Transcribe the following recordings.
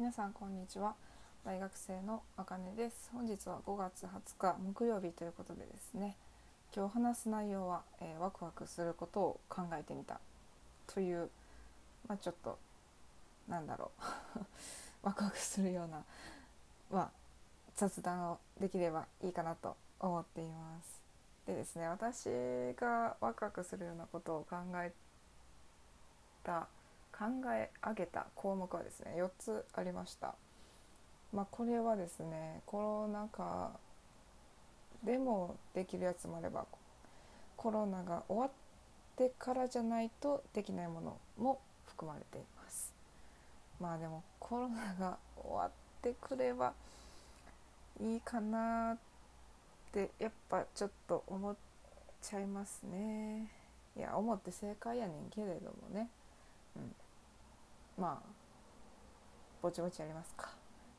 皆さんこんにちは。大学生のあかねです。本日は5月20日木曜日ということでですね。今日話す内容は、えー、ワクワクすることを考えてみた。というまあ、ちょっとなんだろう。ワクワクするような、まあ、雑談をできればいいかなと思っています。でですね私がワクワクするようなことを考えた考え上げた項目はですね4つありました。まあ、これはですねコロナ禍でもできるやつもあればコロナが終わってからじゃないとできないものも含まれています。まあでもコロナが終わってくればいいかなってやっぱちょっと思っちゃいますね。いや思って正解やねんけれどもね。うんまあぼちぼちやりますか。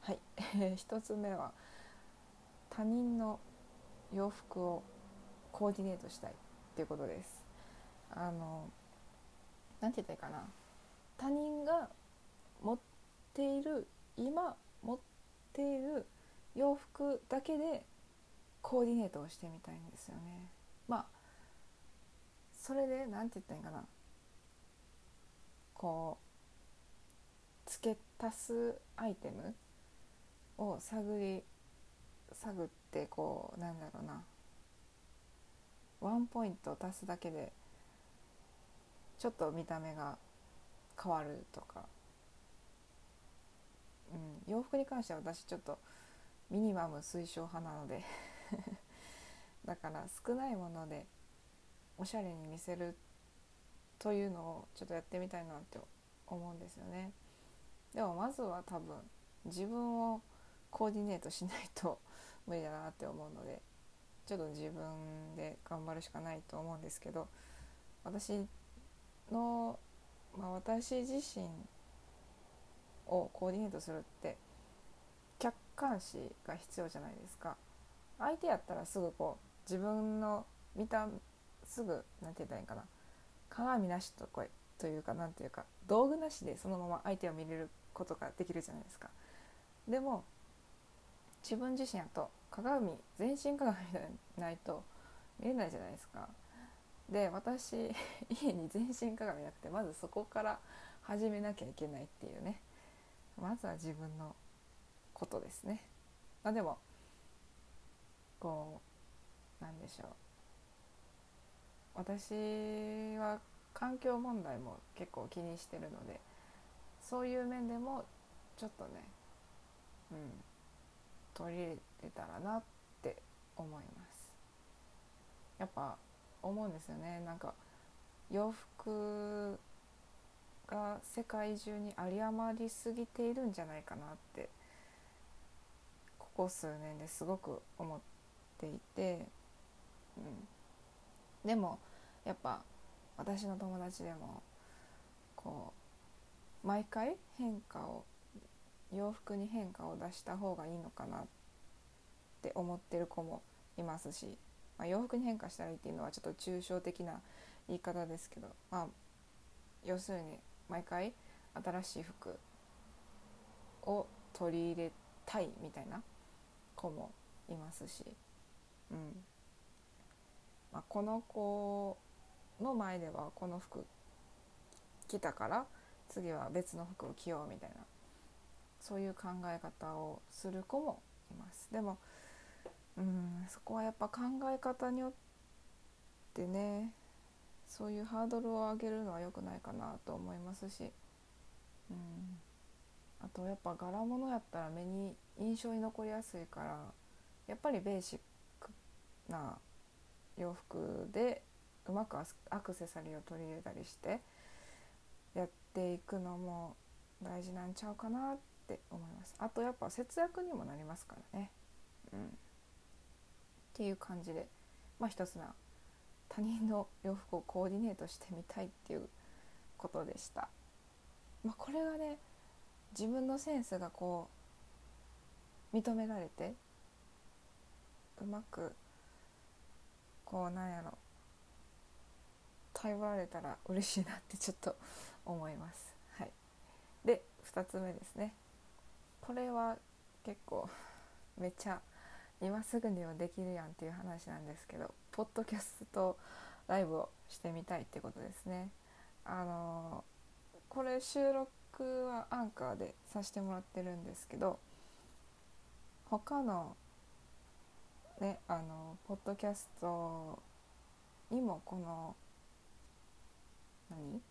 はい。1つ目は他人の洋服をコーディネートしたいっていうことです。あの何て言ったらいいかな。他人が持っている今持っている洋服だけでコーディネートをしてみたいんですよね。まあそれで何て言ったらいいかな。こう付け足すアイテムを探り探ってこうなんだろうな。ワンポイント足すだけでちょっと見た目が変わるとか、うん、洋服に関しては私ちょっとミニマム推奨派なので。だから少ないものでおしゃれに見せるというのをちょっとやってみたいなって思うんですよね。でもまずは多分自分をコーディネートしないと無理だなって思うのでちょっと自分で頑張るしかないと思うんですけど私の、まあ、私自身をコーディネートするって客観視が必要じゃないですか。相手やったらすぐこう自分の見たすぐ何て言ったらいいかな。鏡なしとこというか何ていうか道具なしでそのまま相手を見れることができるじゃないですか。でも自分自身やと鏡全身鏡みたいないと見えないじゃないですか。で私家に全身鏡なくてまずそこから始めなきゃいけないっていうねまずは自分のことですね。まあ、でもこうなんでしょう私は環境問題も結構気にしてるのでそういう面でもちょっとね、うん、取り入れたらなって思います。やっぱ思うんですよね。なんか洋服が世界中に有り余りすぎているんじゃないかなってここ数年ですごく思っていて、うん、でもやっぱ私の友達でもこう毎回変化を洋服に変化を出した方がいいのかなって思ってる子もいますし、まあ、洋服に変化したらいいっていうのはちょっと抽象的な言い方ですけど、まあ、要するに毎回新しい服を取り入れたいみたいな子もいますし、うん。まあ、この子の前ではこの服着たから次は別の服を着ようみたいなそういう考え方をする子もいます。でもうんそこはやっぱ考え方によってねそういうハードルを上げるのは良くないかなと思いますしうんあとやっぱ柄物やったら目に印象に残りやすいからやっぱりベーシックな洋服でうまくアクセサリーを取り入れたりしてていくのも大事なんちゃうかなって思います。あとやっぱ節約にもなりますからね。うん。っていう感じで。まあ一つな他人の洋服をコーディネートしてみたいっていうことでした。まあこれがね自分のセンスがこう認められてうまくこうなんやろ。頼られたら嬉しいなってちょっと思います。はい、で2つ目ですね。これは結構めっちゃ今すぐにはできるやんっていう話なんですけどポッドキャストライブをしてみたいってことですね。あのこれ収録はアンカーでさせてもらってるんですけど他のねあのポッドキャストにもこの何？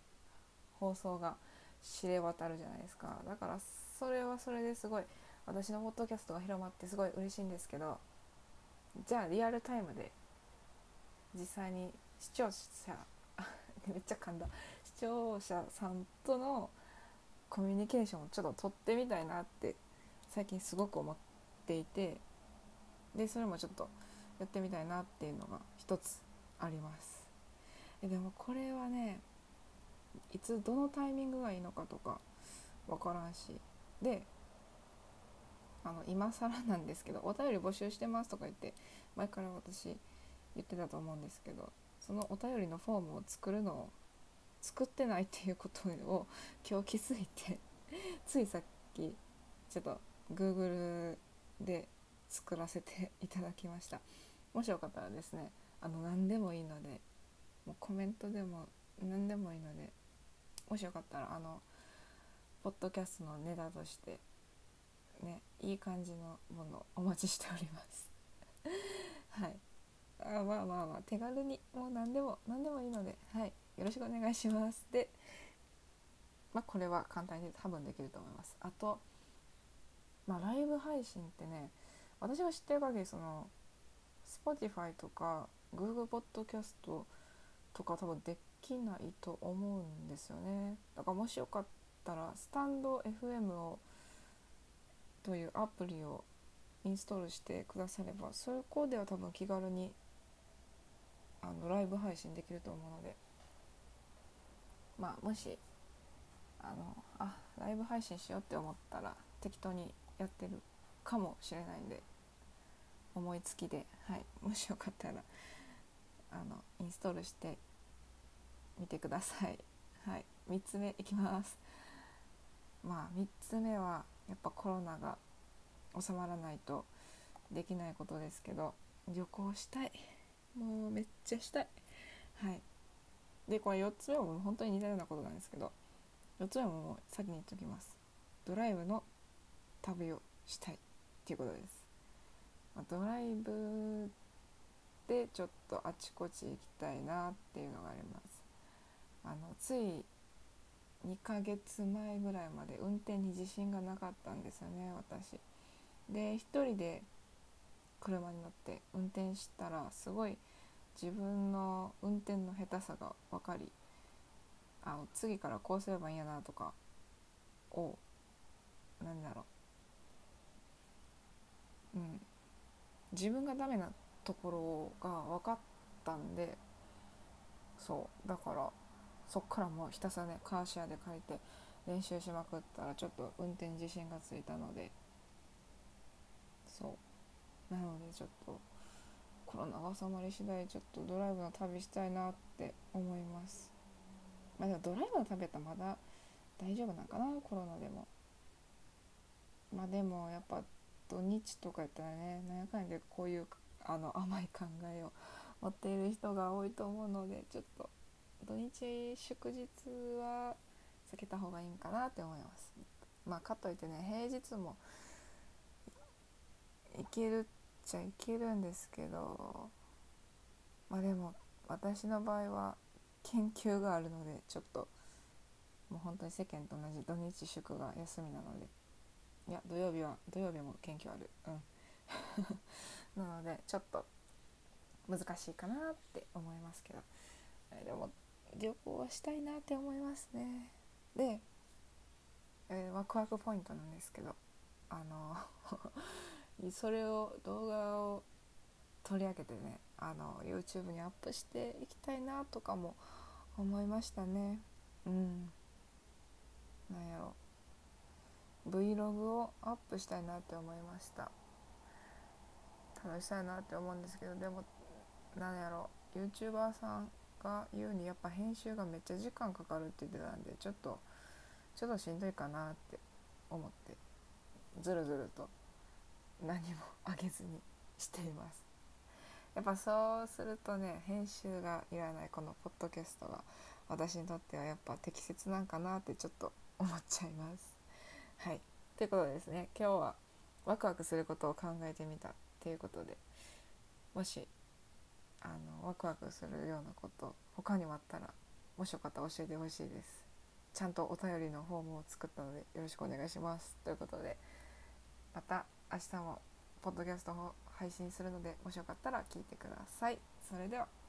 放送が知れ渡るじゃないですか。だからそれはそれですごい私のポッドキャストが広まってすごい嬉しいんですけどじゃあリアルタイムで実際に視聴者 めっちゃ噛んだ。視聴者さんとのコミュニケーションをちょっと取ってみたいなって最近すごく思っていてでそれもちょっとやってみたいなっていうのが一つあります。えでもこれはねいつどのタイミングがいいのかとか分からんし。であの今更なんですけどお便り募集してますとか言って前から私言ってたと思うんですけどそのお便りのフォームを作るのを作ってないっていうことを今日気づいてついさっきちょっと Google で作らせていただきました。もしよかったらですねあの何でもいいのでもうコメントでも何でもいいのでもしよかったらあのポッドキャストのネタとしてねいい感じのものお待ちしております。はい。あまあまあまあ手軽にもう何でも何でもいいのではい。よろしくお願いします。でまあこれは簡単に多分できると思います。あとまあライブ配信ってね私が知ってる限りその Spotify とか Google Podcast とか多分できないと思うんですよね。だからもしよかったらスタンド FM をというアプリをインストールしてくださればそこでは多分気軽にあのライブ配信できると思うので。まあもしあのあライブ配信しようって思ったら適当にやってるかもしれないんで思いつきで、はい、もしよかったらあのインストールしてみてください。はい、3つ目いきます。まあ3つ目はやっぱコロナが収まらないとできないことですけど旅行したい。もうめっちゃしたい。はい。でこれ4つ目も本当に似たようなことなんですけど4つ目ももう先に言っておきます。ドライブの旅をしたい。っていうことです、まあ、ドライブでちょっとあちこち行きたいなっていうのがあります。あのつい2ヶ月前ぐらいまで運転に自信がなかったんですよね私。で一人で車に乗って運転したらすごい自分の運転の下手さが分かりあの次からこうすればいいやなとかを何だろう。うん。自分がダメなところが分かったんでそう。だからそっからもうひたすらねカーシェアで借りて練習しまくったらちょっと運転自信がついたので。そう。なのでちょっとコロナが収まり次第ちょっとドライブの旅したいなって思います。まあでもドライブの旅やったらまだ大丈夫なんかな？コロナでも。まあでもやっぱ土日とかやったらね何やかんやでこういうあの甘い考えを持っている人が多いと思うのでちょっと土日祝日は避けた方がいいんかなって思います。まあかといってね平日もいけるっちゃいけるんですけどまあでも私の場合は研究があるのでちょっともう本当に世間と同じ土日祝が休みなのでいや土曜日は土曜日も研究ある。うん。なのでちょっと難しいかなって思いますけど。でも旅行はしたいなって思いますね。で、えー、ワクワクポイントなんですけどあの それを動画を取り上げてねあの YouTube にアップしていきたいなとかも思いましたね。うん。なんやろ。Vlog をアップしたいなって思いました。楽しそうやなって思うんですけどでもなんやろ。YouTuber さんが言うにやっぱ編集がめっちゃ時間かかるって言ってたんでちょっとちょっとしんどいかなって思ってずるずると何もあげずにしています。やっぱそうするとね編集がいらないこのポッドキャストが私にとってはやっぱ適切なんかなってちょっと思っちゃいます。はい。ということでですね今日はワクワクすることを考えてみたっていうことでもしあのワクワクするようなこと他にもあったらもしよかったら教えてほしいです。ちゃんとお便りのフォームを作ったのでよろしくお願いします。ということでまた明日もポッドキャストを配信するのでもしよかったら聞いてください。それでは。